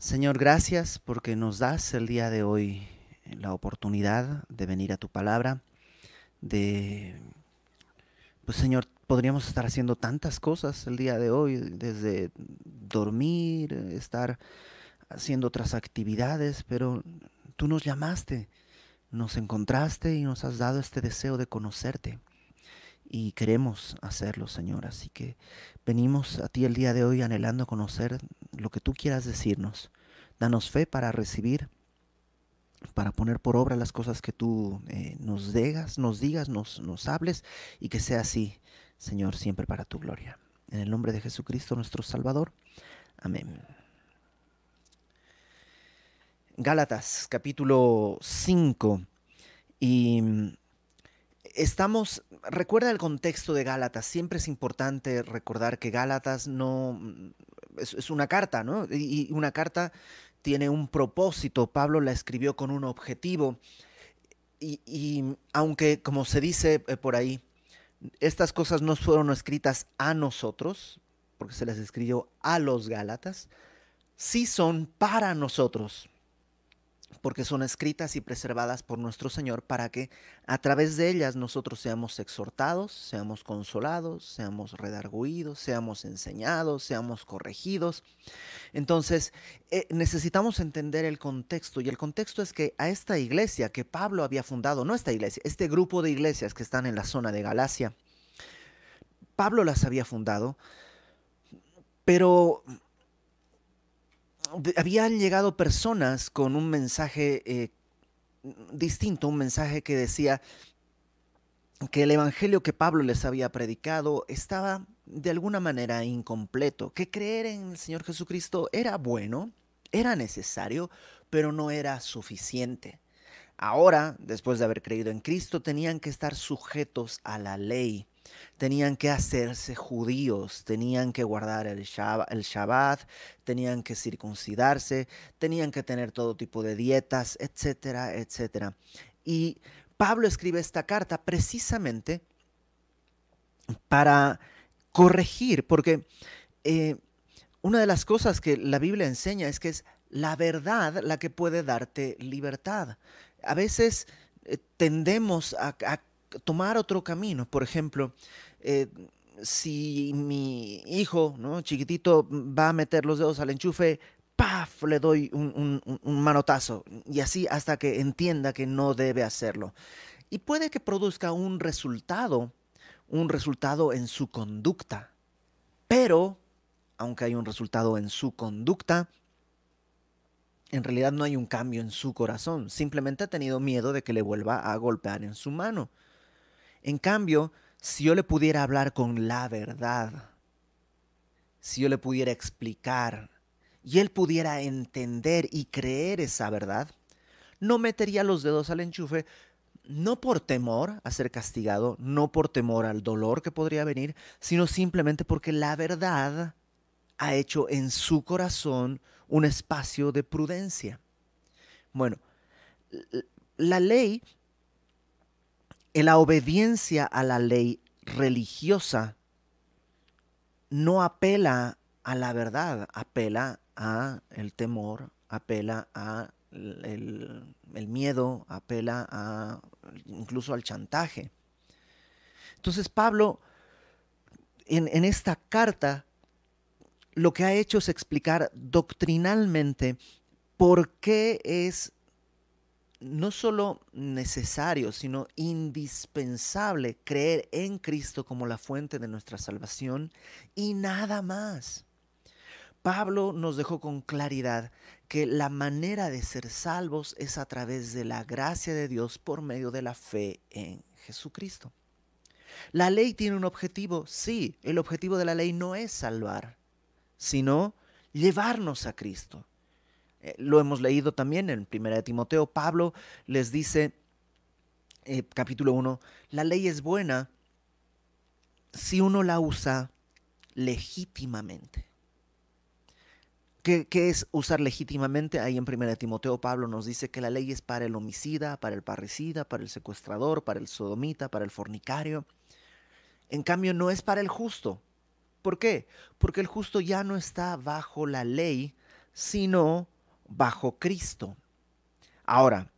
Señor, gracias porque nos das el día de hoy la oportunidad de venir a tu palabra, de, pues Señor, podríamos estar haciendo tantas cosas el día de hoy, desde dormir, estar haciendo otras actividades, pero tú nos llamaste, nos encontraste y nos has dado este deseo de conocerte. Y queremos hacerlo, Señor. Así que venimos a ti el día de hoy anhelando conocer lo que tú quieras decirnos. Danos fe para recibir, para poner por obra las cosas que tú eh, nos digas, nos digas, nos, nos hables y que sea así, Señor, siempre para tu gloria. En el nombre de Jesucristo nuestro Salvador. Amén. Gálatas capítulo 5 y mm, estamos, recuerda el contexto de Gálatas, siempre es importante recordar que Gálatas no, mm, es, una carta, ¿no? Y, una carta tiene un propósito, Pablo la escribió con un objetivo y, aunque como se dice eh, por ahí, estas cosas no fueron escritas a nosotros, porque se las escribió a los Gálatas, sí son para nosotros porque son escritas y preservadas por nuestro Señor para que a través de ellas nosotros seamos exhortados, seamos consolados, seamos redarguidos, seamos enseñados, seamos corregidos. Entonces, eh, necesitamos entender el contexto y el contexto es que a esta iglesia que Pablo había fundado, no esta iglesia, este grupo de iglesias que están en la zona de Galacia, Pablo las había fundado, pero habían llegado personas con un mensaje eh, distinto, un mensaje que decía que el evangelio que Pablo les había predicado estaba de alguna manera incompleto, que creer en el Señor Jesucristo era bueno, era necesario, pero no era suficiente. Ahora, después de haber creído en Cristo, tenían que estar sujetos a la ley tenían que hacerse judíos, tenían que guardar el Shabbat, tenían que circuncidarse, tenían que tener todo tipo de dietas, etcétera, etcétera. Y Pablo escribe esta carta precisamente para corregir, porque eh, una de las cosas que la Biblia enseña es que es la verdad la que puede darte libertad. A veces eh, tendemos a, a tomar otro camino. Por ejemplo, eh, si mi hijo, ¿no? chiquitito, va a meter los dedos al enchufe, ¡paf! le doy un, manotazo. Y así hasta que entienda que no debe hacerlo. Y puede que produzca un resultado, un resultado en su conducta. Pero, aunque hay un resultado en su conducta, en realidad no hay un cambio en su corazón. Simplemente ha tenido miedo de que le vuelva a golpear en su mano. En cambio, si yo le pudiera hablar con la verdad, si yo le pudiera explicar y él pudiera entender y creer esa verdad, no metería los dedos al enchufe, no por temor a ser castigado, no por temor al dolor que podría venir, sino simplemente porque la verdad ha hecho en su corazón un espacio de prudencia. Bueno, la ley la obediencia a la ley religiosa no apela a la verdad, apela a el temor, apela a el, miedo, apela a incluso al chantaje. Entonces Pablo en, en esta carta lo que ha hecho es explicar doctrinalmente por qué es no solo necesario, sino indispensable creer en Cristo como la fuente de nuestra salvación y nada más. Pablo nos dejó con claridad que la manera de ser salvos es a través de la gracia de Dios por medio de la fe en Jesucristo. La ley tiene un objetivo, sí, el objetivo de la ley no es salvar, sino llevarnos a Cristo. Eh, lo hemos leído también en 1 Timoteo. Pablo les dice, eh, capítulo 1, la ley es buena si uno la usa legítimamente. ¿Qué, es usar legítimamente? Ahí en 1 Timoteo Pablo nos dice que la ley es para el homicida, para el parricida, para el secuestrador, para el sodomita, para el fornicario. En cambio, no es para el justo. ¿Por qué? Porque el justo ya no está bajo la ley, sino bajo Cristo. Ahora,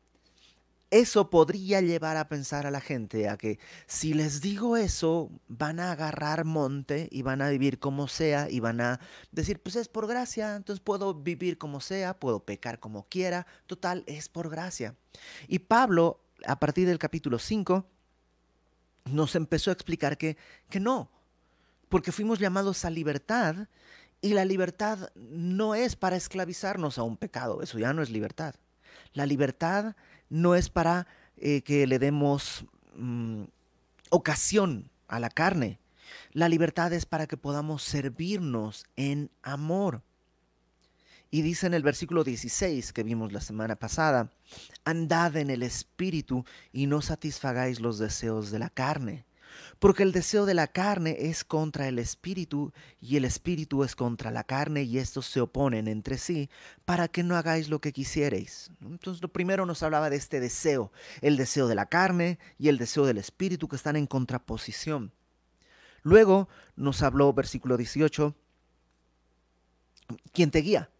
eso podría llevar a pensar a la gente a que si les digo eso, van a agarrar monte y van a vivir como sea y van a decir, pues es por gracia, entonces puedo vivir como sea, puedo pecar como quiera, total, es por gracia. Y Pablo, a partir del capítulo 5, nos empezó a explicar que, que no, porque fuimos llamados a libertad y la libertad no es para esclavizarnos a un pecado, eso ya no es libertad. La libertad no es para eh, que le demos mm, ocasión a la carne. La libertad es para que podamos servirnos en amor. Y dice en el versículo 16 que vimos la semana pasada, andad en el Espíritu y no satisfagáis los deseos de la carne porque el deseo de la carne es contra el espíritu y el espíritu es contra la carne y estos se oponen entre sí para que no hagáis lo que quisierais. Entonces lo primero nos hablaba de este deseo, el deseo de la carne y el deseo del espíritu que están en contraposición. Luego nos habló versículo 18, ¿quién te guía?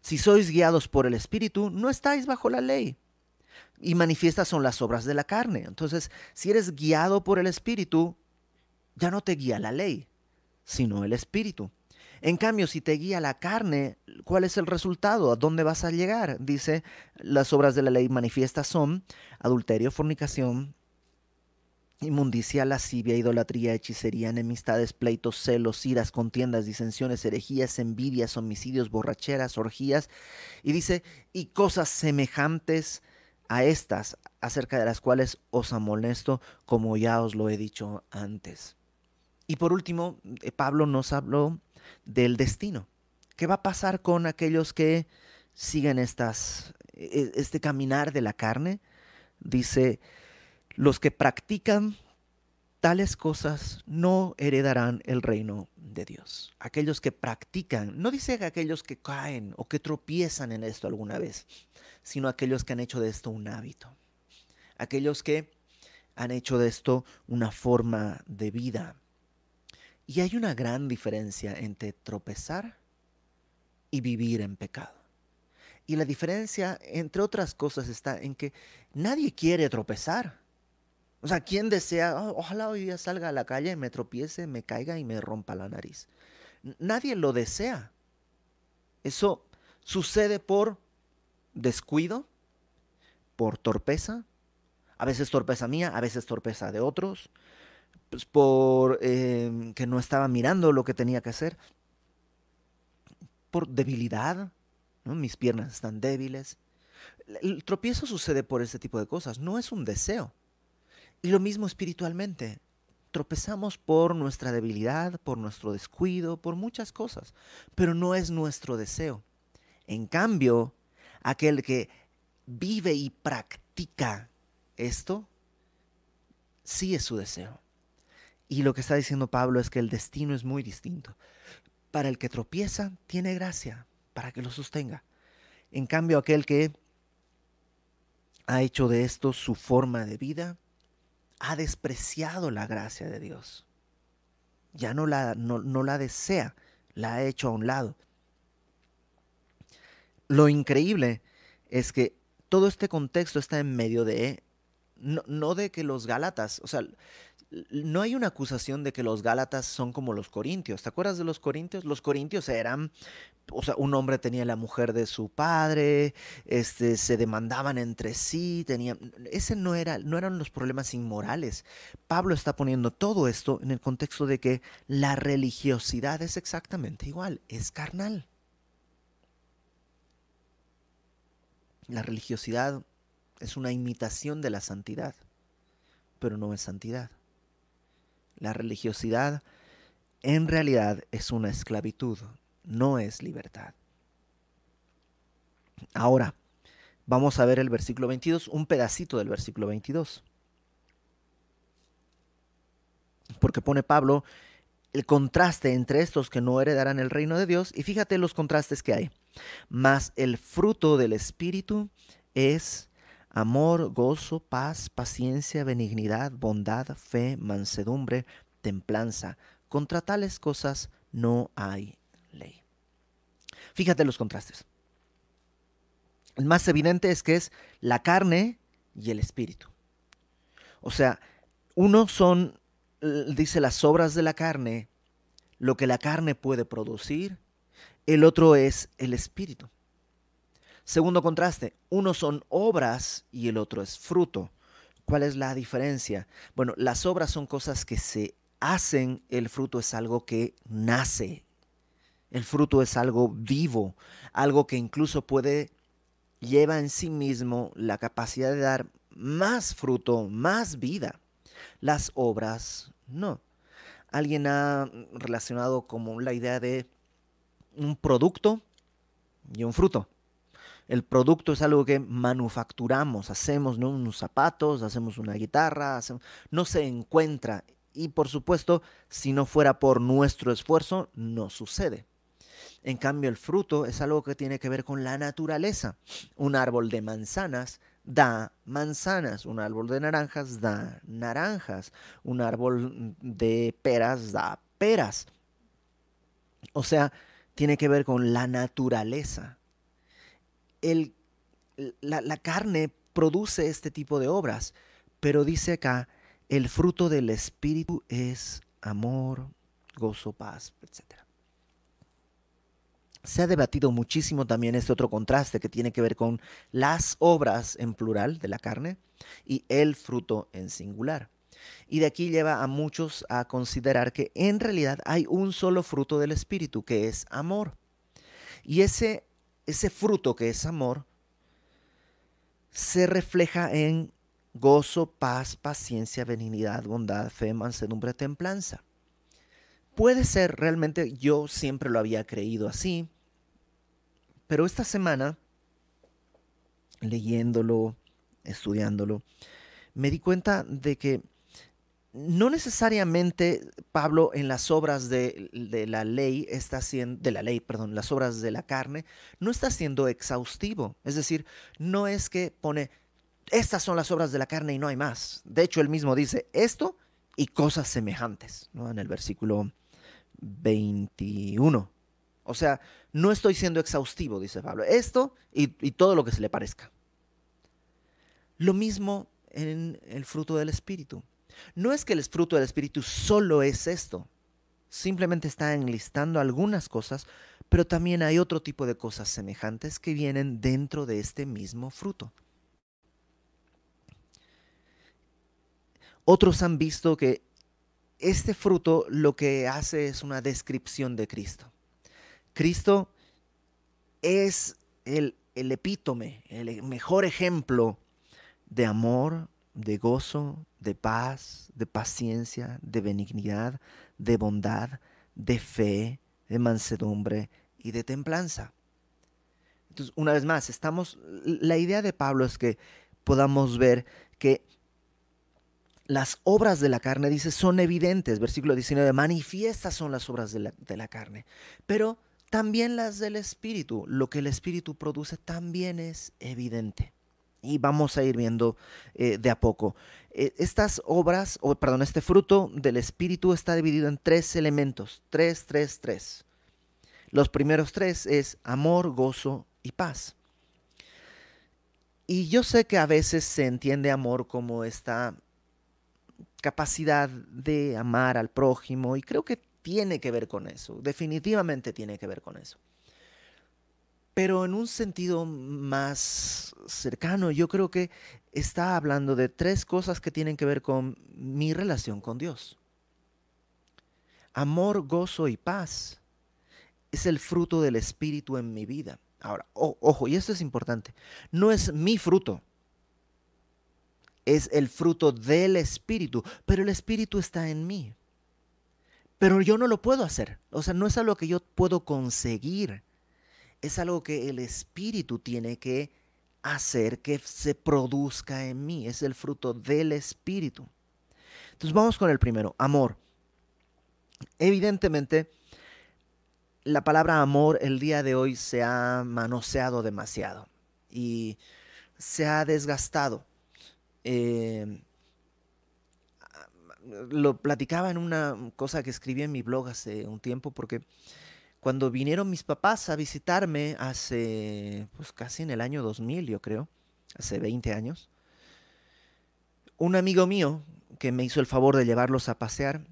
Si sois guiados por el espíritu, no estáis bajo la ley y manifiestas son las obras de la carne. Entonces, si eres guiado por el Espíritu, ya no te guía la ley, sino el Espíritu. En cambio, si te guía la carne, ¿cuál es el resultado? ¿A dónde vas a llegar? Dice, las obras de la ley manifiestas son adulterio, fornicación, inmundicia, lascivia, idolatría, hechicería, enemistades, pleitos, celos, iras, contiendas, disensiones, herejías, envidias, homicidios, borracheras, orgías. Y dice, y cosas semejantes a estas acerca de las cuales os amonesto, como ya os lo he dicho antes. Y por último, eh, Pablo nos habló del destino. ¿Qué va a pasar con aquellos que siguen estas, e, este caminar de la carne? Dice, los que practican tales cosas no heredarán el reino de Dios. Aquellos que practican, no dice que aquellos que caen o que tropiezan en esto alguna vez, sino aquellos que han hecho de esto un hábito. Aquellos que han hecho de esto una forma de vida. Y hay una gran diferencia entre tropezar y vivir en pecado. Y la diferencia, entre otras cosas, está en que nadie quiere tropezar. O sea, ¿quién desea, oh, ojalá hoy día salga a la calle, me tropiece, me caiga y me rompa la nariz? Nadie lo desea. Eso sucede por descuido, por torpeza, a veces torpeza mía, a veces torpeza de otros, pues por em, que no estaba mirando lo que tenía que hacer, por debilidad, mis piernas están débiles. El tropiezo sucede por ese tipo de cosas, no es un deseo. Y lo mismo espiritualmente. Tropezamos por nuestra debilidad, por nuestro descuido, por muchas cosas, pero no es nuestro deseo. En cambio, aquel que vive y practica esto, sí es su deseo. Y lo que está diciendo Pablo es que el destino es muy distinto. Para el que tropieza, tiene gracia, para que lo sostenga. En cambio, aquel que ha hecho de esto su forma de vida, ha despreciado la gracia de Dios. Ya no la, no, no la desea, la ha hecho a un lado. Lo increíble es que todo este contexto está en medio de, no, de que los Gálatas, o sea, no hay una acusación de que los Gálatas son como los Corintios. ¿Te acuerdas de los Corintios? Los Corintios eran, o sea, un hombre tenía la mujer de su padre, este, se demandaban entre sí, tenían, ese no era, no eran los problemas inmorales. Pablo está poniendo todo esto en el contexto de que la religiosidad es exactamente igual, es carnal. La religiosidad es una imitación de la santidad, pero no es santidad. La religiosidad en realidad es una esclavitud, no es libertad. Ahora, vamos a ver el versículo 22, un pedacito del versículo 22. Porque pone Pablo el contraste entre estos que no heredarán el reino de Dios y fíjate los contrastes que hay. Mas el fruto del Espíritu es amor, gozo, paz, paciencia, benignidad, bondad, fe, mansedumbre, templanza. Contra tales cosas no hay ley. Fíjate los contrastes. El más evidente es que es la carne y el espíritu. O sea, uno son, dice, las obras de la carne, lo que la carne puede producir, el otro es el espíritu. Segundo contraste, uno son obras y el otro es fruto. ¿Cuál es la diferencia? Bueno, las obras son cosas que se hacen, el fruto es algo que nace. El fruto es algo vivo, algo que incluso puede, lleva en sí mismo la capacidad de dar más fruto, más vida. Las obras no. Alguien ha relacionado como la idea de un producto y un fruto. El producto es algo que manufacturamos, hacemos ¿no? unos zapatos, hacemos una guitarra, no se encuentra. Y por supuesto, si no fuera por nuestro esfuerzo, no sucede. En cambio, el fruto es algo que tiene que ver con la naturaleza. Un árbol de manzanas da manzanas, un árbol de naranjas da naranjas, un árbol de peras da peras. O sea, tiene que ver con la naturaleza. El, la, la carne produce este tipo de obras, pero dice acá, el fruto del Espíritu es amor, gozo, paz, etc se ha debatido muchísimo también este otro contraste que tiene que ver con las obras en plural de la carne y el fruto en singular. Y de aquí lleva a muchos a considerar que en realidad hay un solo fruto del Espíritu, que es amor. Y ese, ese fruto que es amor se refleja en gozo, paz, paciencia, benignidad, bondad, fe, mansedumbre, templanza. Puede ser, realmente yo siempre lo había creído así, pero esta semana, leyéndolo, estudiándolo, me di cuenta de que no necesariamente Pablo en las obras de, la ley está haciendo, de la ley, perdón, las obras de la carne, no está siendo exhaustivo. Es decir, no es que pone, estas son las obras de la carne y no hay más. De hecho, él mismo dice esto y cosas semejantes. En el versículo 21. O sea, no estoy siendo exhaustivo, dice Pablo. Esto y, todo lo que se le parezca. Lo mismo en el fruto del Espíritu. No es que el fruto del Espíritu solo es esto. Simplemente está enlistando algunas cosas, pero también hay otro tipo de cosas semejantes que vienen dentro de este mismo fruto. Otros han visto que este fruto lo que hace es una descripción de Cristo. Cristo es el, epítome, el mejor ejemplo de amor, de gozo, de paz, de paciencia, de benignidad, de bondad, de fe, de mansedumbre y de templanza. Entonces, una vez más, estamos, la idea de Pablo es que podamos ver que las obras de la carne, dice, son evidentes. Versículo 19, manifiestas son las obras de la, de la carne. Pero también las del Espíritu. Lo que el Espíritu produce también es evidente. Y vamos a ir viendo eh, de a poco. Eh, estas obras, o perdón, este fruto del Espíritu está dividido en tres elementos. Tres, tres, tres. Los primeros tres es amor, gozo y paz. Y yo sé que a veces se entiende amor como esta capacidad de amar al prójimo y creo que tiene que ver con eso, definitivamente tiene que ver con eso. Pero en un sentido más cercano, yo creo que está hablando de tres cosas que tienen que ver con mi relación con Dios. Amor, gozo y paz es el fruto del Espíritu en mi vida. Ahora, ojo, y esto es importante, no es mi fruto, es el fruto del Espíritu, pero el Espíritu está en mí pero yo no lo puedo hacer. O sea, no es algo que yo puedo conseguir. Es algo que el Espíritu tiene que hacer que se produzca en mí. Es el fruto del Espíritu. Entonces vamos con el primero, amor. Evidentemente, la palabra amor el día de hoy se ha manoseado demasiado y se ha desgastado. Eh, lo platicaba en una cosa que escribí en mi blog hace un tiempo porque cuando vinieron mis papás a visitarme hace, pues casi en el año 2000, yo creo, hace 20 años, un amigo mío que me hizo el favor de llevarlos a pasear,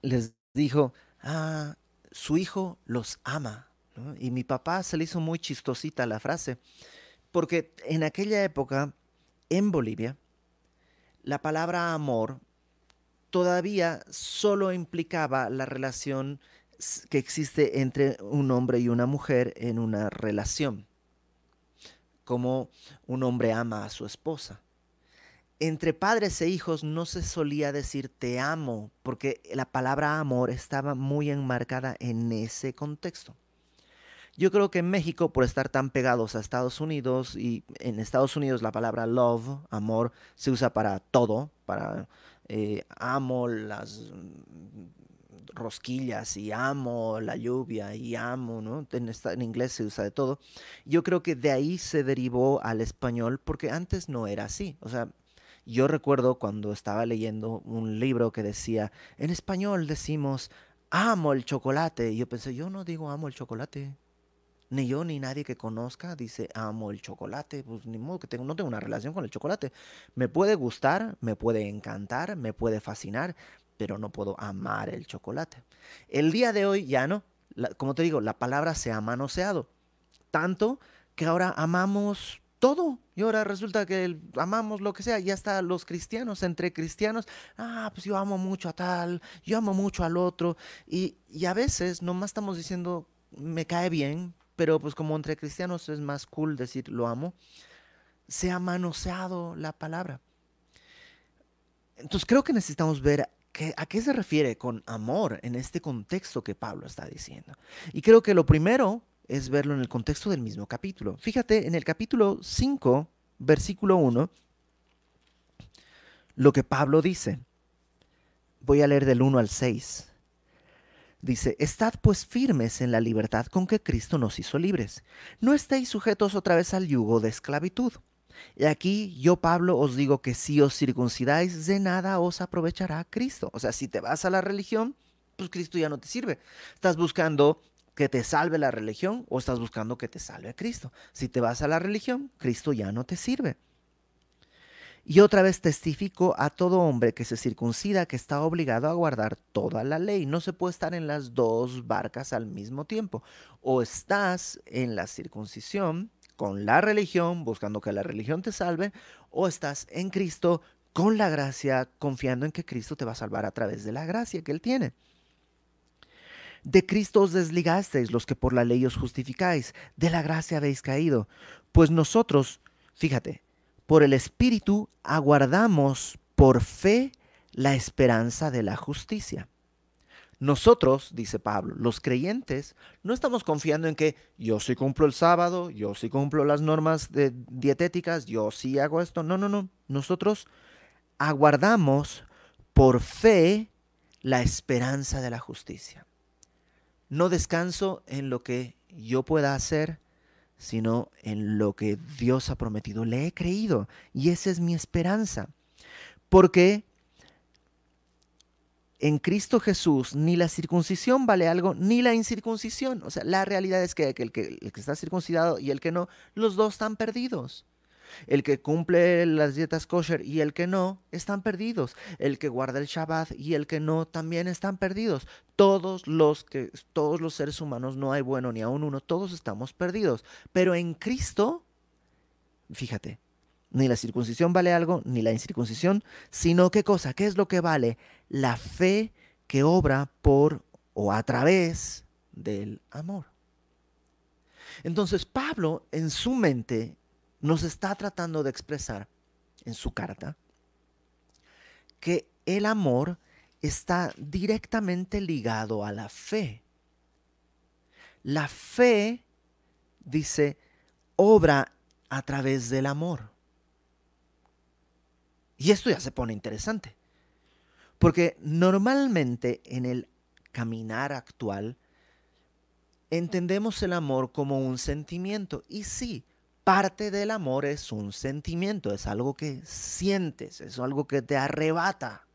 les dijo, ah, su hijo los ama. Y mi papá se le hizo muy chistosita la frase, porque en aquella época, en Bolivia, la palabra amor todavía solo implicaba la relación que existe entre un hombre y una mujer en una relación, como un hombre ama a su esposa. Entre padres e hijos no se solía decir te amo, porque la palabra amor estaba muy enmarcada en ese contexto. Yo creo que en México, por estar tan pegados a Estados Unidos, y en Estados Unidos la palabra love, amor, se usa para todo, para eh, amo las rosquillas y amo la lluvia y amo, ¿no? En, en, inglés se usa de todo. Yo creo que de ahí se derivó al español porque antes no era así. O sea, yo recuerdo cuando estaba leyendo un libro que decía, en español decimos, amo el chocolate. Y yo pensé, yo no digo amo el chocolate. Ni yo ni nadie que conozca dice amo el chocolate. Pues ni modo que tengo, no tengo una relación con el chocolate. Me puede gustar, me puede encantar, me puede fascinar, pero no puedo amar el chocolate. El día de hoy ya no. como te digo, la palabra se ha manoseado. Tanto que ahora amamos todo. Y ahora resulta que amamos lo que sea. Ya está los cristianos, entre cristianos. Ah, pues yo amo mucho a tal, yo amo mucho al otro. Y, y a veces nomás estamos diciendo, me cae bien, pero pues como entre cristianos es más cool decir lo amo. Se ha manoseado la palabra. Entonces creo que necesitamos ver ¿A qué se refiere con amor en este contexto que Pablo está diciendo? Y creo que lo primero es verlo en el contexto del mismo capítulo. Fíjate, en el capítulo 5, versículo 1, lo que Pablo dice. Voy a leer del 1 al 6. Dice, Estad pues firmes en la libertad con que Cristo nos hizo libres. No estéis sujetos otra vez al yugo de esclavitud. Y aquí yo, Pablo, os digo que si os circuncidáis, de nada os aprovechará Cristo. O sea, si te vas a la religión, pues Cristo ya no te sirve. Estás buscando que te salve la religión o estás buscando que te salve a Cristo. Si te vas a la religión, Cristo ya no te sirve. Y otra vez testifico a todo hombre que se circuncida que está obligado a guardar toda la ley. No se puede estar en las dos barcas al mismo tiempo. O estás en la circuncisión con la religión, buscando que la religión te salve, o estás en Cristo con la gracia, confiando en que Cristo te va a salvar a través de la gracia que Él tiene. De Cristo os desligasteis los que por la ley os justificáis, de la gracia habéis caído. Pues nosotros, fíjate, por el Espíritu aguardamos por fe la esperanza de la justicia. Nosotros, dice Pablo, los creyentes, no estamos confiando en que yo sí cumplo el sábado, yo sí cumplo las normas dietéticas, yo sí hago esto. No, no, no. Nosotros aguardamos por fe la esperanza de la justicia. No descanso en lo que yo pueda hacer, sino en lo que Dios ha prometido. Le he creído y esa es mi esperanza. Porque en Cristo Jesús ni la circuncisión vale algo, ni la incircuncisión. O sea, la realidad es que el, que está circuncidado y el que no, los dos están perdidos. El que cumple las dietas kosher y el que no, están perdidos. El que guarda el Shabbat y el que no, también están perdidos. Todos los que, todos los seres humanos, no hay bueno ni aún uno, todos estamos perdidos. Pero en Cristo, fíjate, ni la circuncisión vale algo, ni la incircuncisión, sino qué cosa, qué es lo que vale la fe que obra por o a través del amor. Entonces Pablo en su mente nos está tratando de expresar en su carta que el amor está directamente ligado a la fe. La fe, dice, obra a través del amor. Y esto ya se pone interesante. Porque normalmente en el caminar actual entendemos el amor como un sentimiento. Y sí, parte del amor es un sentimiento, es algo que sientes, es algo que te arrebata.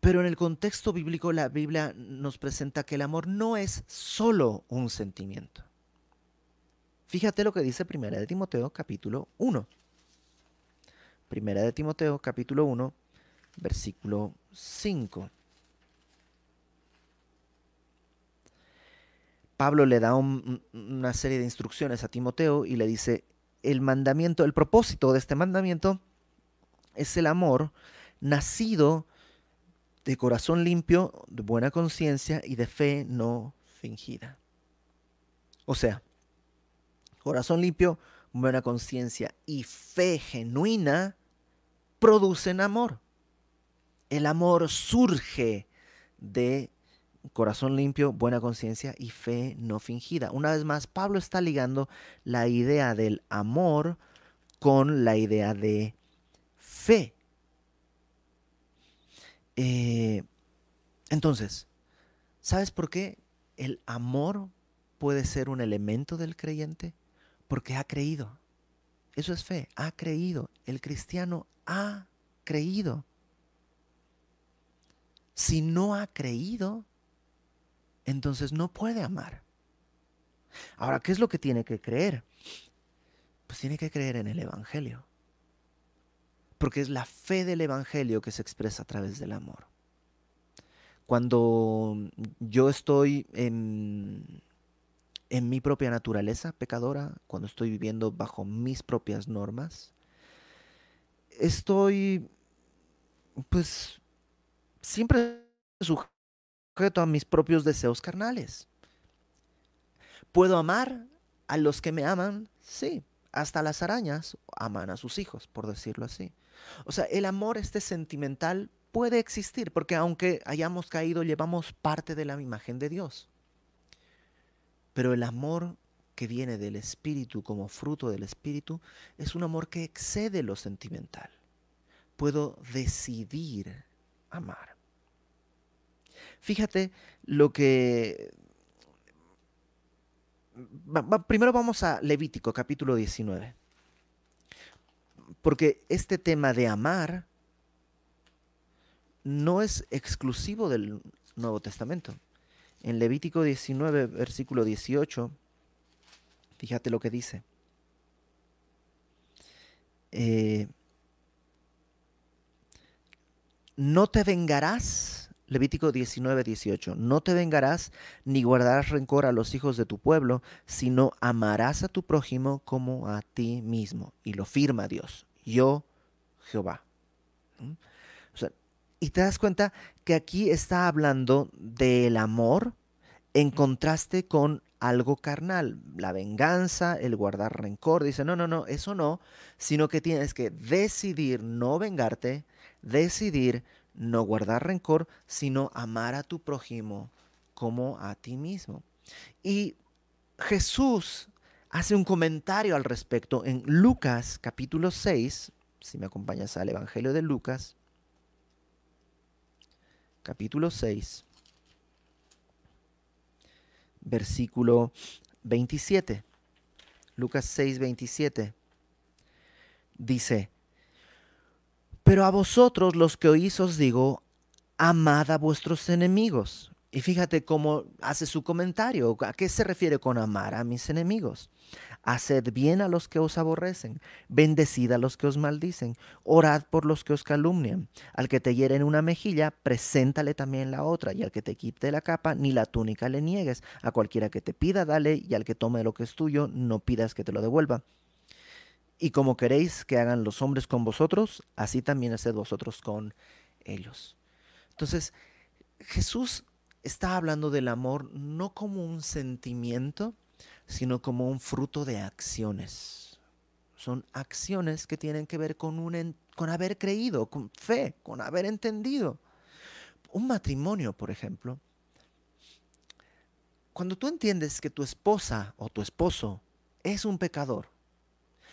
Pero en el contexto bíblico la Biblia nos presenta que el amor no es solo un sentimiento. Fíjate lo que dice Primera de Timoteo capítulo 1. Primera de Timoteo capítulo 1, versículo 5. Pablo le da una serie de instrucciones a Timoteo y le dice, el mandamiento, el propósito de este mandamiento es el amor nacido de corazón limpio, de buena conciencia y de fe no fingida. O sea, corazón limpio, buena conciencia y fe genuina producen amor. El amor surge de corazón limpio, buena conciencia y fe no fingida. Una vez más, Pablo está ligando la idea del amor con la idea de fe. Eh, entonces, ¿sabes por qué el amor puede ser un elemento del creyente? Porque ha creído. Eso es fe, ha creído. El cristiano ha creído. Si no ha creído, entonces no puede amar. Ahora, ¿qué es lo que tiene que creer? Pues tiene que creer en el Evangelio. Porque es la fe del Evangelio que se expresa a través del amor. Cuando yo estoy en, en mi propia naturaleza pecadora, cuando estoy viviendo bajo mis propias normas, estoy pues siempre sujeto a mis propios deseos carnales. ¿Puedo amar a los que me aman? Sí, hasta las arañas aman a sus hijos, por decirlo así. O sea, el amor este sentimental puede existir, porque aunque hayamos caído, llevamos parte de la imagen de Dios. Pero el amor que viene del Espíritu como fruto del Espíritu es un amor que excede lo sentimental. Puedo decidir amar. Fíjate lo que... primero vamos a Levítico capítulo 19. Porque este tema de amar no es exclusivo del Nuevo Testamento. En Levítico 19, versículo 18, fíjate lo que dice. Eh, no te vengarás Levítico 19, 18. No te vengarás ni guardarás rencor a los hijos de tu pueblo, sino amarás a tu prójimo como a ti mismo. Y lo firma Dios. Yo, Jehová. ¿Mm? y te das cuenta que aquí está hablando del amor en contraste con algo carnal, la venganza, el guardar rencor. Dice, no, no, no, eso no, sino que tienes que decidir no vengarte, decidir no guardar rencor, sino amar a tu prójimo como a ti mismo. Y Jesús hace un comentario al respecto en Lucas capítulo 6, si me acompañas al Evangelio de Lucas, capítulo 6, versículo 27. Lucas 6, 27. Dice, pero a vosotros los que oís os digo, amad a vuestros enemigos. Y fíjate cómo hace su comentario. ¿A qué se refiere con amar a mis enemigos? Haced bien a los que os aborrecen, bendecid a los que os maldicen, orad por los que os calumnian. Al que te hiere en una mejilla, preséntale también la otra, y al que te quite la capa, ni la túnica le niegues. A cualquiera que te pida, dale, y al que tome lo que es tuyo, no pidas que te lo devuelva. Y como queréis que hagan los hombres con vosotros, así también haced vosotros con ellos. Entonces, Jesús está hablando del amor no como un sentimiento, sino como un fruto de acciones. Son acciones que tienen que ver con, un, con haber creído, con fe, con haber entendido. Un matrimonio, por ejemplo, cuando tú entiendes que tu esposa o tu esposo es un pecador,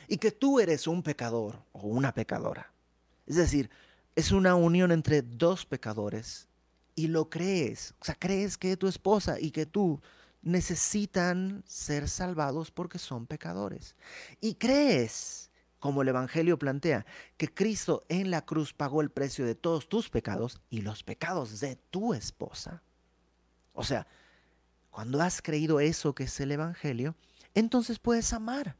y que tú eres un pecador o una pecadora. Es decir, es una unión entre dos pecadores y lo crees. O sea, crees que tu esposa y que tú necesitan ser salvados porque son pecadores. Y crees como el Evangelio plantea, que Cristo en la cruz pagó el precio de todos tus pecados y los pecados de tu esposa. O sea, cuando has creído eso que es el Evangelio, entonces puedes amar.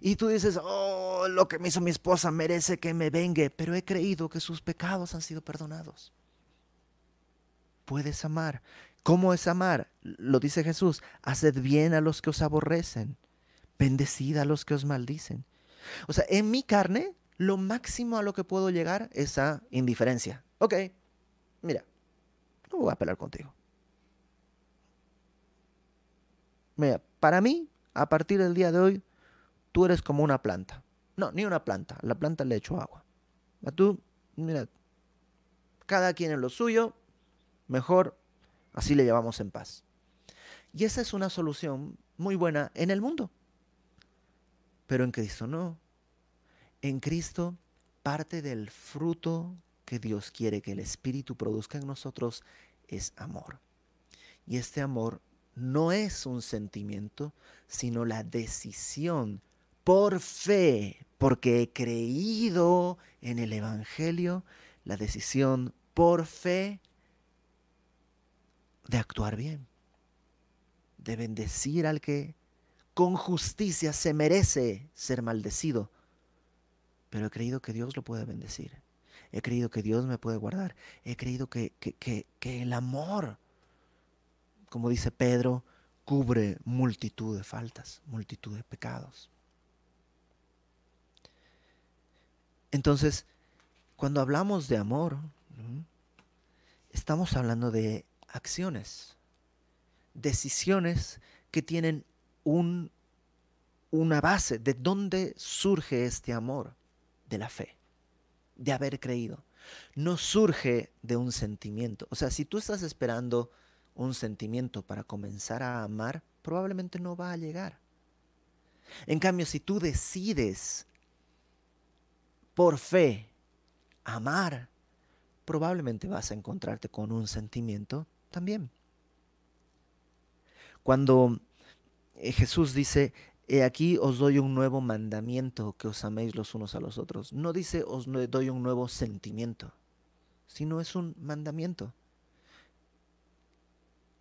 Y tú dices, oh, lo que me hizo mi esposa merece que me vengue, pero he creído que sus pecados han sido perdonados. Puedes amar. ¿Cómo es amar? Lo dice Jesús, haced bien a los que os aborrecen, bendecid a los que os maldicen. O sea, en mi carne, lo máximo a lo que puedo llegar es a indiferencia. Ok, mira, no voy a pelear contigo. Mira, para mí, a partir del día de hoy, tú eres como una planta. No, ni una planta. La planta le echo agua. A tú, mira, cada quien en lo suyo, mejor así le llevamos en paz. Y esa es una solución muy buena en el mundo. Pero en Cristo no. En Cristo parte del fruto que Dios quiere que el Espíritu produzca en nosotros es amor. Y este amor no es un sentimiento, sino la decisión por fe, porque he creído en el Evangelio, la decisión por fe de actuar bien, de bendecir al que con justicia se merece ser maldecido. Pero he creído que Dios lo puede bendecir. He creído que Dios me puede guardar. He creído que, que, el amor, como dice Pedro, cubre multitud de faltas, multitud de pecados. Entonces, cuando hablamos de amor, estamos hablando de acciones, decisiones que tienen un, una base de dónde surge este amor de la fe, de haber creído. No surge de un sentimiento. O sea, si tú estás esperando un sentimiento para comenzar a amar, probablemente no va a llegar. En cambio, si tú decides por fe amar, probablemente vas a encontrarte con un sentimiento también. Cuando eh, Jesús dice, He aquí os doy un nuevo mandamiento, que os améis los unos a los otros. No dice os doy un nuevo sentimiento, sino es un mandamiento.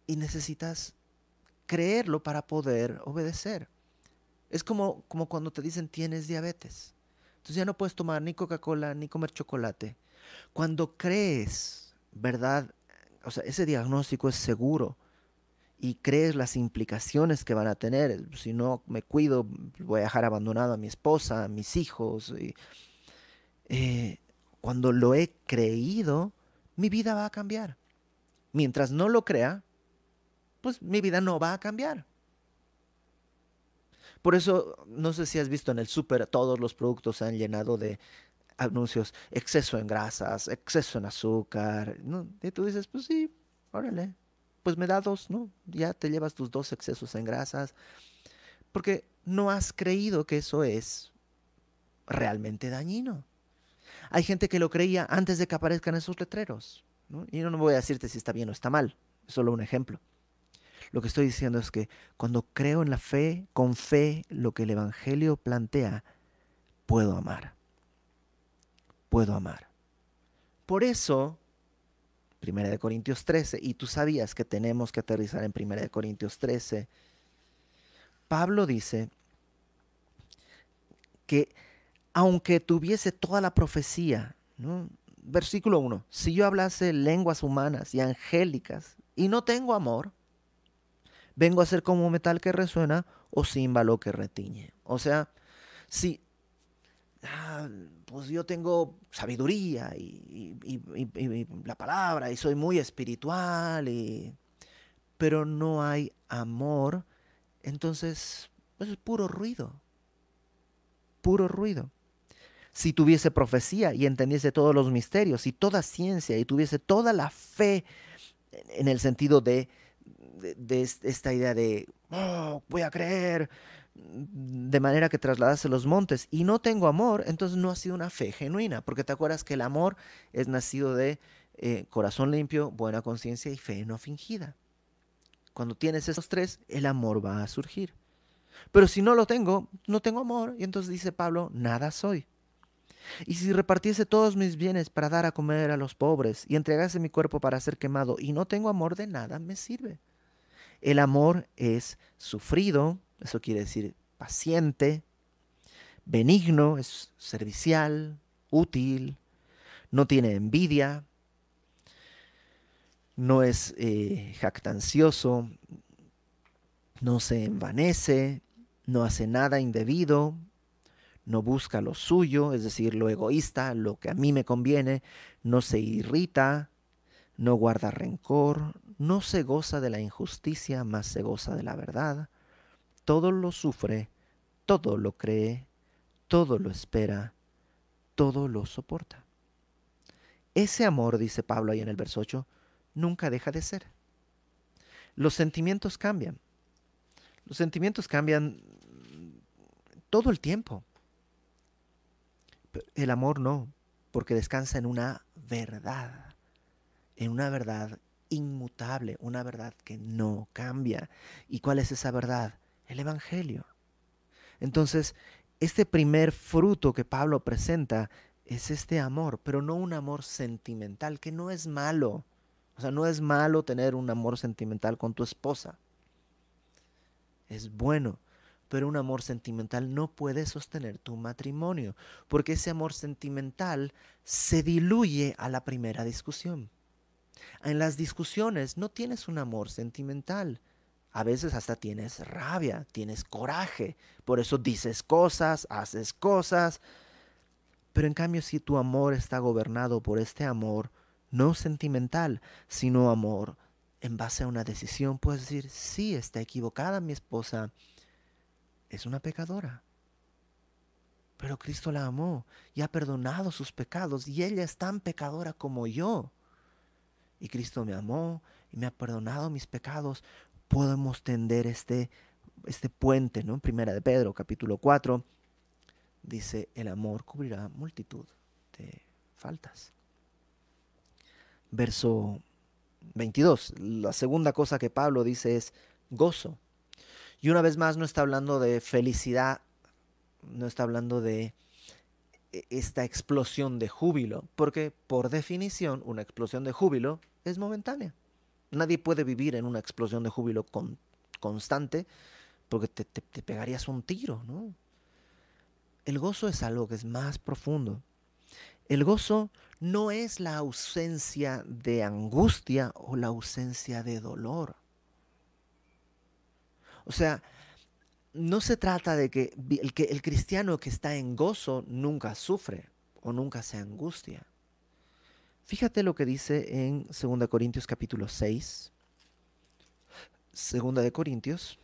Y necesitas creerlo para poder obedecer. Es como, como cuando te dicen tienes diabetes. Entonces ya no puedes tomar ni Coca-Cola ni comer chocolate. Cuando crees, ¿verdad? O sea, ese diagnóstico es seguro y crees las implicaciones que van a tener. Si no me cuido, voy a dejar abandonado a mi esposa, a mis hijos. Eh, cuando lo he creído, mi vida va a cambiar. Mientras no lo crea, pues mi vida no va a cambiar. Por eso, no sé si has visto en el súper, todos los productos se han llenado de anuncios, exceso en grasas, exceso en azúcar. Y tú dices, pues sí, órale, pues me da dos, ¿no? Ya te llevas tus dos excesos en grasas, porque no has creído que eso es realmente dañino. Hay gente que lo creía antes de que aparezcan esos letreros, ¿no? Y no, no voy a decirte si está bien o está mal, es solo un ejemplo. Lo que estoy diciendo es que cuando creo en la fe, con fe, lo que el Evangelio plantea, puedo amar. Puedo amar. Por eso Primera de Corintios 13, y tú sabías que tenemos que aterrizar en Primera de Corintios 13. Pablo dice que aunque tuviese toda la profecía, versículo 1, si yo hablase lenguas humanas y angélicas y no tengo amor, vengo a ser como metal que resuena o címbalo que retiñe. O sea, si Ah, pues yo tengo sabiduría y, la palabra y soy muy espiritual, pero no hay amor, entonces pues es puro ruido, puro ruido. Si tuviese profecía y entendiese todos los misterios y toda ciencia y tuviese toda la fe en el sentido de, de, esta idea de, oh, voy a creer, de manera que trasladase los montes y no tengo amor, entonces no ha sido una fe genuina, porque te acuerdas que el amor es nacido de eh, corazón limpio, buena conciencia y fe no fingida. Cuando tienes esos tres, el amor va a surgir. Pero si no lo tengo, no tengo amor. Y entonces dice Pablo, nada soy. Y si repartiese todos mis bienes para dar a comer a los pobres y entregase mi cuerpo para ser quemado y no tengo amor de nada, me sirve. El amor es sufrido, eso quiere decir paciente, benigno, es servicial, útil, no tiene envidia, no es eh, jactancioso, no se envanece, no hace nada indebido, no busca lo suyo, es decir, lo egoísta, lo que a mí me conviene, no se irrita, no guarda rencor, no se goza de la injusticia, más se goza de la verdad, todo lo sufre, todo lo cree, todo lo espera, todo lo soporta. Ese amor, dice Pablo ahí en el verso 8, nunca deja de ser. Los sentimientos cambian. Los sentimientos cambian todo el tiempo. El amor no, porque descansa en una verdad, en una verdad inmutable, una verdad que no cambia. ¿Y cuál es esa verdad? El Evangelio. Entonces, este primer fruto que Pablo presenta es este amor, pero no un amor sentimental, que no es malo. O sea, no es malo tener un amor sentimental con tu esposa. Es bueno, pero un amor sentimental no puede sostener tu matrimonio, porque ese amor sentimental se diluye a la primera discusión. En las discusiones no tienes un amor sentimental. A veces hasta tienes rabia, tienes coraje, por eso dices cosas, haces cosas. Pero en cambio si tu amor está gobernado por este amor no sentimental, sino amor en base a una decisión, puedes decir, sí, está equivocada mi esposa, es una pecadora. Pero Cristo la amó y ha perdonado sus pecados y ella es tan pecadora como yo. Y Cristo me amó y me ha perdonado mis pecados. Podemos tender este, este puente, ¿no? Primera de Pedro, capítulo 4, dice, el amor cubrirá multitud de faltas. Verso 22, la segunda cosa que Pablo dice es gozo. Y una vez más no está hablando de felicidad, no está hablando de e, esta explosión de júbilo, porque por definición una explosión de júbilo es momentánea. Nadie puede vivir en una explosión de júbilo constante porque te, te pegarías un tiro, ¿no? El gozo es algo que es más profundo. El gozo no es la ausencia de angustia o la ausencia de dolor. O sea, no se trata de que el, que el cristiano que está en gozo nunca sufre o nunca se angustia. Fíjate lo que dice en 2 Corintios capítulo 6. 2 de Corintios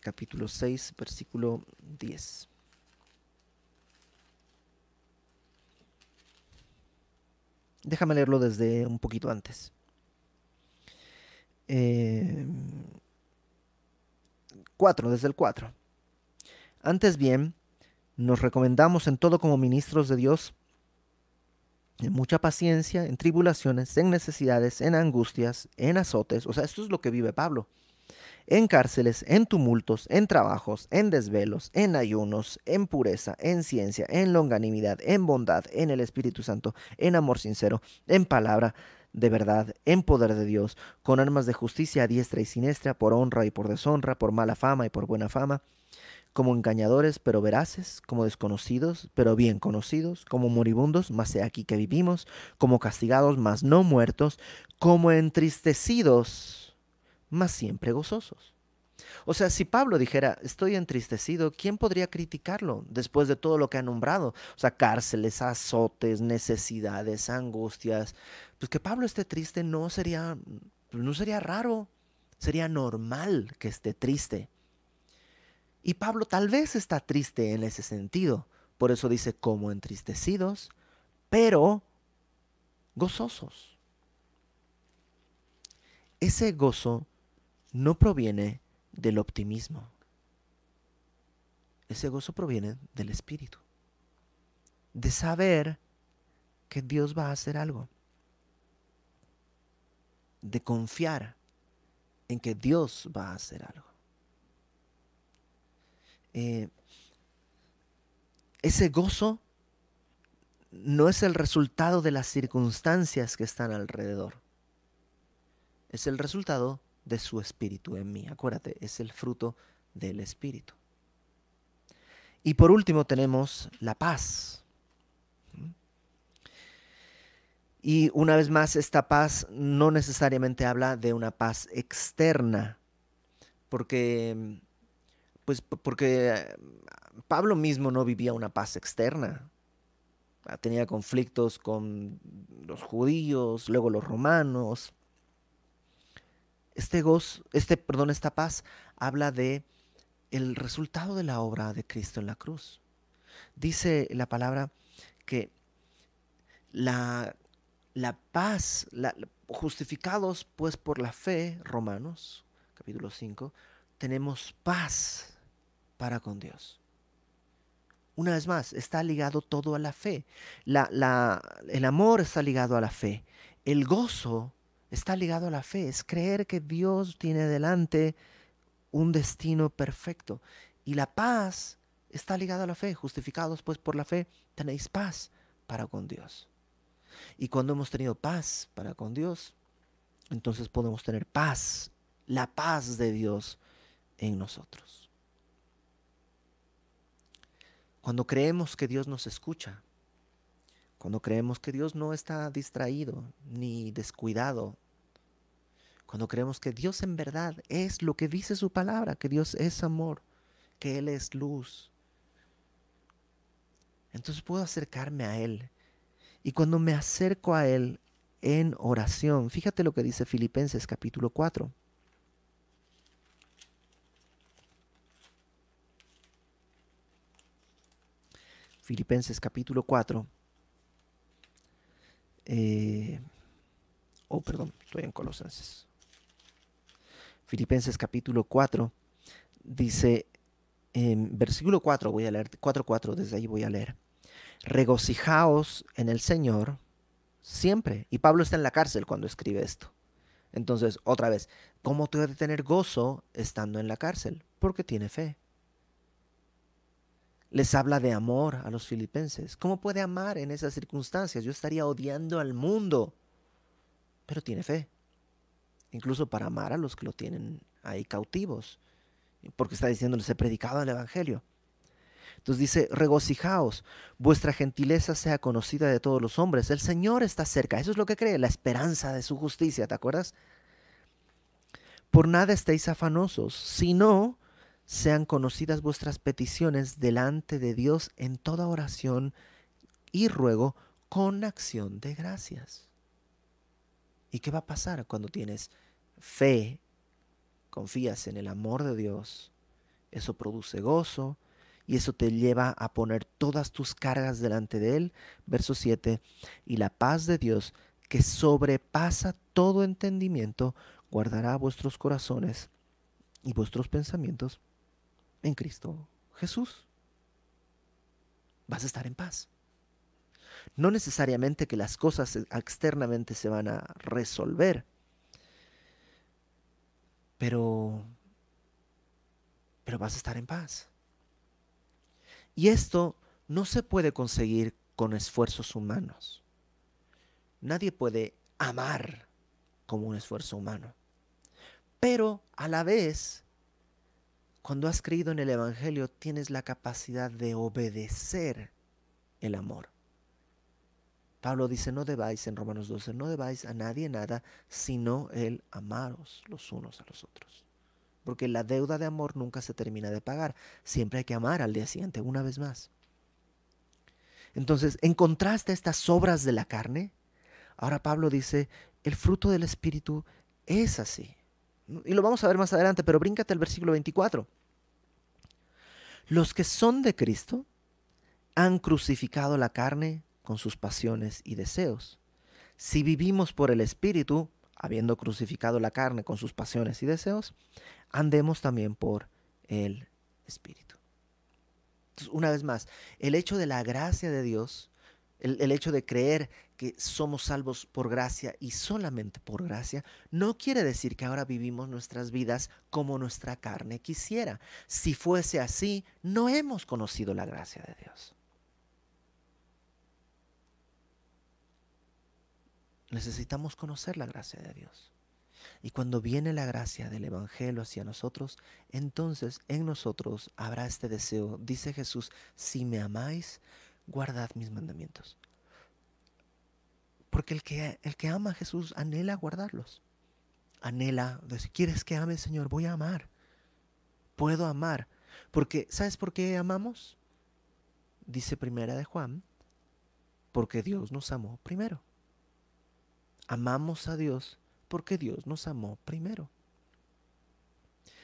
capítulo 6 versículo 10. Déjame leerlo desde un poquito antes. Eh, 4, desde el 4. Antes bien, nos recomendamos en todo como ministros de Dios, en mucha paciencia, en tribulaciones, en necesidades, en angustias, en azotes. O sea, esto es lo que vive Pablo. En cárceles, en tumultos, en trabajos, en desvelos, en ayunos, en pureza, en ciencia, en longanimidad, en bondad, en el Espíritu Santo, en amor sincero, en palabra, de verdad, en poder de Dios, con armas de justicia a diestra y siniestra, por honra y por deshonra, por mala fama y por buena fama, como engañadores pero veraces, como desconocidos pero bien conocidos, como moribundos, mas he aquí que vivimos, como castigados, mas no muertos, como entristecidos, mas siempre gozosos o sea, si Pablo dijera, estoy entristecido, ¿quién podría criticarlo después de todo lo que ha nombrado? O sea, cárceles, azotes, necesidades, angustias. Pues que Pablo esté triste no sería, no sería raro, sería normal que esté triste. Y Pablo tal vez está triste en ese sentido. Por eso dice como entristecidos, pero gozosos. Ese gozo no proviene del optimismo. Ese gozo proviene del Espíritu. De saber que Dios va a hacer algo. De confiar en que Dios va a hacer algo. Eh, ese gozo no es el resultado de las circunstancias que están alrededor. Es el resultado de su espíritu en mí. Acuérdate, es el fruto del espíritu. Y por último tenemos la paz. Y una vez más, esta paz no necesariamente habla de una paz externa, porque, pues, porque Pablo mismo no vivía una paz externa. Tenía conflictos con los judíos, luego los romanos. Este gozo, este, perdón, esta paz habla de el resultado de la obra de Cristo en la cruz. Dice la palabra que la, la paz, justificados pues por la fe, Romanos capítulo 5, tenemos paz para con Dios. Una vez más, está ligado todo a la fe. El amor está ligado a la fe. El gozo está ligado a la fe. Es creer que Dios tiene delante un destino perfecto. Y la paz está ligada a la fe. Justificados pues por la fe, tenéis paz para con Dios. Y cuando hemos tenido paz para con Dios, entonces podemos tener paz, la paz de Dios en nosotros. Cuando creemos que Dios nos escucha, cuando creemos que Dios no está distraído ni descuidado, cuando creemos que Dios en verdad es lo que dice su palabra, que Dios es amor, que Él es luz, entonces puedo acercarme a Él. Y cuando me acerco a Él en oración, fíjate lo que dice Filipenses capítulo 4. Filipenses capítulo 4. Eh, oh, perdón, estoy en Colosenses. Filipenses capítulo 4 dice, en versículo 4 voy a leer, 4.4, desde ahí voy a leer. Regocijaos en el Señor siempre. Y Pablo está en la cárcel cuando escribe esto. Entonces, otra vez, ¿cómo puede tener gozo estando en la cárcel? Porque tiene fe les habla de amor a los filipenses. ¿Cómo puede amar en esas circunstancias? Yo estaría odiando al mundo, pero tiene fe, incluso para amar a los que lo tienen ahí cautivos, porque está diciéndoles, he predicado el Evangelio. Entonces dice, regocijaos, vuestra gentileza sea conocida de todos los hombres, el Señor está cerca, eso es lo que cree, la esperanza de su justicia, ¿te acuerdas? Por nada estéis afanosos, sino sean conocidas vuestras peticiones delante de Dios en toda oración y ruego con acción de gracias. ¿Y qué va a pasar cuando tienes fe, confías en el amor de Dios? Eso produce gozo y eso te lleva a poner todas tus cargas delante de Él. Verso 7, y la paz de Dios, que sobrepasa todo entendimiento, guardará vuestros corazones y vuestros pensamientos en Cristo Jesús. Vas a estar en paz. No necesariamente que las cosas externamente se van a resolver, pero, pero vas a estar en paz. Y esto no se puede conseguir con esfuerzos humanos. Nadie puede amar como un esfuerzo humano. Pero a la vez cuando has creído en el Evangelio, tienes la capacidad de obedecer el amor. Pablo dice, no debáis en Romanos 12, no debáis a nadie nada, sino el amaros los unos a los otros. Porque la deuda de amor nunca se termina de pagar. Siempre hay que amar al día siguiente, una vez más. Entonces, en contraste a estas obras de la carne, ahora Pablo dice, el fruto del Espíritu es así. Y lo vamos a ver más adelante, pero bríncate el versículo 24. Los que son de Cristo han crucificado la carne con sus pasiones y deseos. Si vivimos por el Espíritu, habiendo crucificado la carne con sus pasiones y deseos, andemos también por el Espíritu. Entonces, una vez más, el hecho de la gracia de Dios El, hecho de creer que somos salvos por gracia y solamente por gracia, no quiere decir que ahora vivimos nuestras vidas como nuestra carne quisiera. Si fuese así, no hemos conocido la gracia de Dios. Necesitamos conocer la gracia de Dios. Y cuando viene la gracia del Evangelio hacia nosotros, entonces en nosotros habrá este deseo. Dice Jesús, si me amáis, guardad mis mandamientos. Porque el que, el que ama a Jesús anhela guardarlos. Anhela, si quieres que ame, Señor, voy a amar. Puedo amar. Porque, ¿sabes por qué amamos? Dice primera de Juan, porque Dios nos amó primero. Amamos a Dios porque Dios nos amó primero.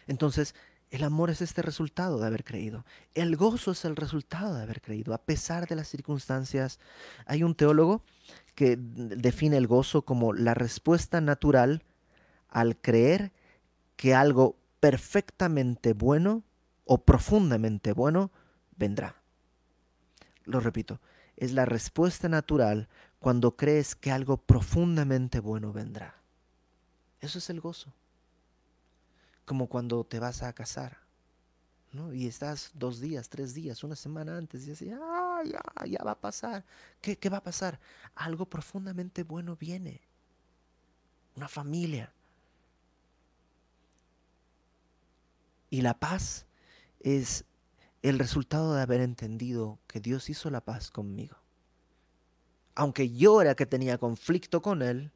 Entonces, el amor es este resultado de haber creído. El gozo es el resultado de haber creído, a pesar de las circunstancias. Hay un teólogo que define el gozo como la respuesta natural al creer que algo perfectamente bueno o profundamente bueno vendrá. Lo repito, es la respuesta natural cuando crees que algo profundamente bueno vendrá. Eso es el gozo como cuando te vas a casar, ¿no? Y estás dos días, tres días, una semana antes y así, ah, ya, ya va a pasar. ¿Qué, ¿Qué va a pasar? Algo profundamente bueno viene. Una familia. Y la paz es el resultado de haber entendido que Dios hizo la paz conmigo. Aunque yo era que tenía conflicto con Él,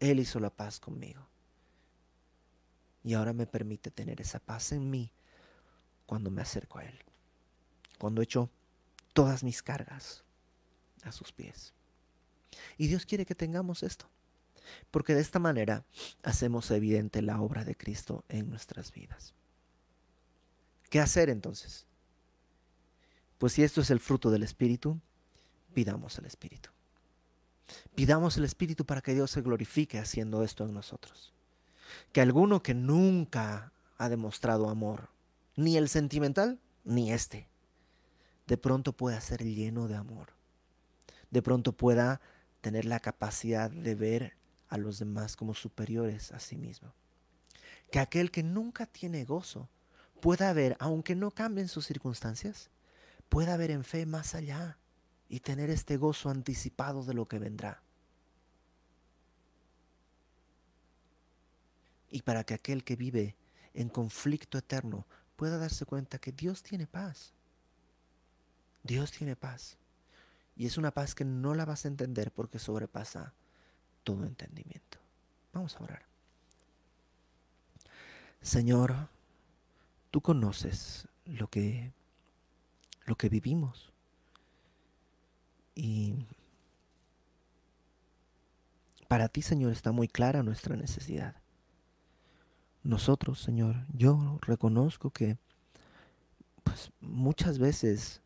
Él hizo la paz conmigo. Y ahora me permite tener esa paz en mí cuando me acerco a Él. Cuando echo todas mis cargas a sus pies. Y Dios quiere que tengamos esto. Porque de esta manera hacemos evidente la obra de Cristo en nuestras vidas. ¿Qué hacer entonces? Pues si esto es el fruto del Espíritu, pidamos el Espíritu. Pidamos el Espíritu para que Dios se glorifique haciendo esto en nosotros que alguno que nunca ha demostrado amor, ni el sentimental, ni este, de pronto pueda ser lleno de amor. De pronto pueda tener la capacidad de ver a los demás como superiores a sí mismo. Que aquel que nunca tiene gozo pueda ver, aunque no cambien sus circunstancias, pueda ver en fe más allá y tener este gozo anticipado de lo que vendrá. Y para que aquel que vive en conflicto eterno pueda darse cuenta que Dios tiene paz. Dios tiene paz. Y es una paz que no la vas a entender porque sobrepasa todo entendimiento. Vamos a orar. Señor, tú conoces lo que lo que vivimos. Y para ti, Señor, está muy clara nuestra necesidad nosotros, Señor, yo reconozco que pues, muchas veces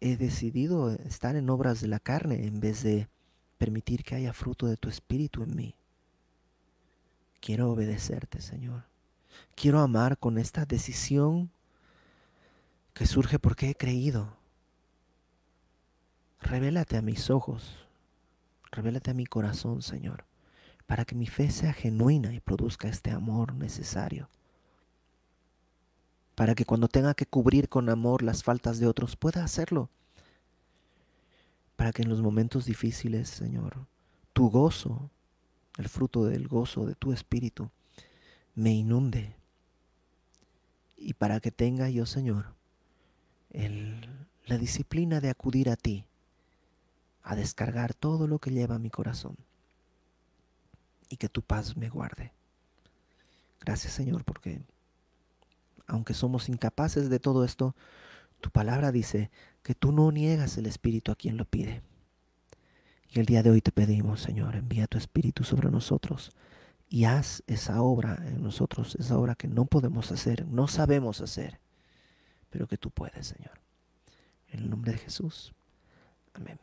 he decidido estar en obras de la carne en vez de permitir que haya fruto de tu espíritu en mí. Quiero obedecerte, Señor. Quiero amar con esta decisión que surge porque he creído. Revélate a mis ojos, revélate a mi corazón, Señor para que mi fe sea genuina y produzca este amor necesario. Para que cuando tenga que cubrir con amor las faltas de otros pueda hacerlo. Para que en los momentos difíciles, Señor, tu gozo, el fruto del gozo de tu espíritu, me inunde. Y para que tenga yo, Señor, la disciplina de acudir a ti, a descargar todo lo que lleva mi corazón y que tu paz me guarde. Gracias Señor porque aunque somos incapaces de todo esto, tu palabra dice que tú no niegas el Espíritu a quien lo pide. Y el día de hoy te pedimos, Señor, envía tu Espíritu sobre nosotros y haz esa obra en nosotros, esa obra que no podemos hacer, no sabemos hacer, pero que tú puedes, Señor. En el nombre de Jesús. Amén.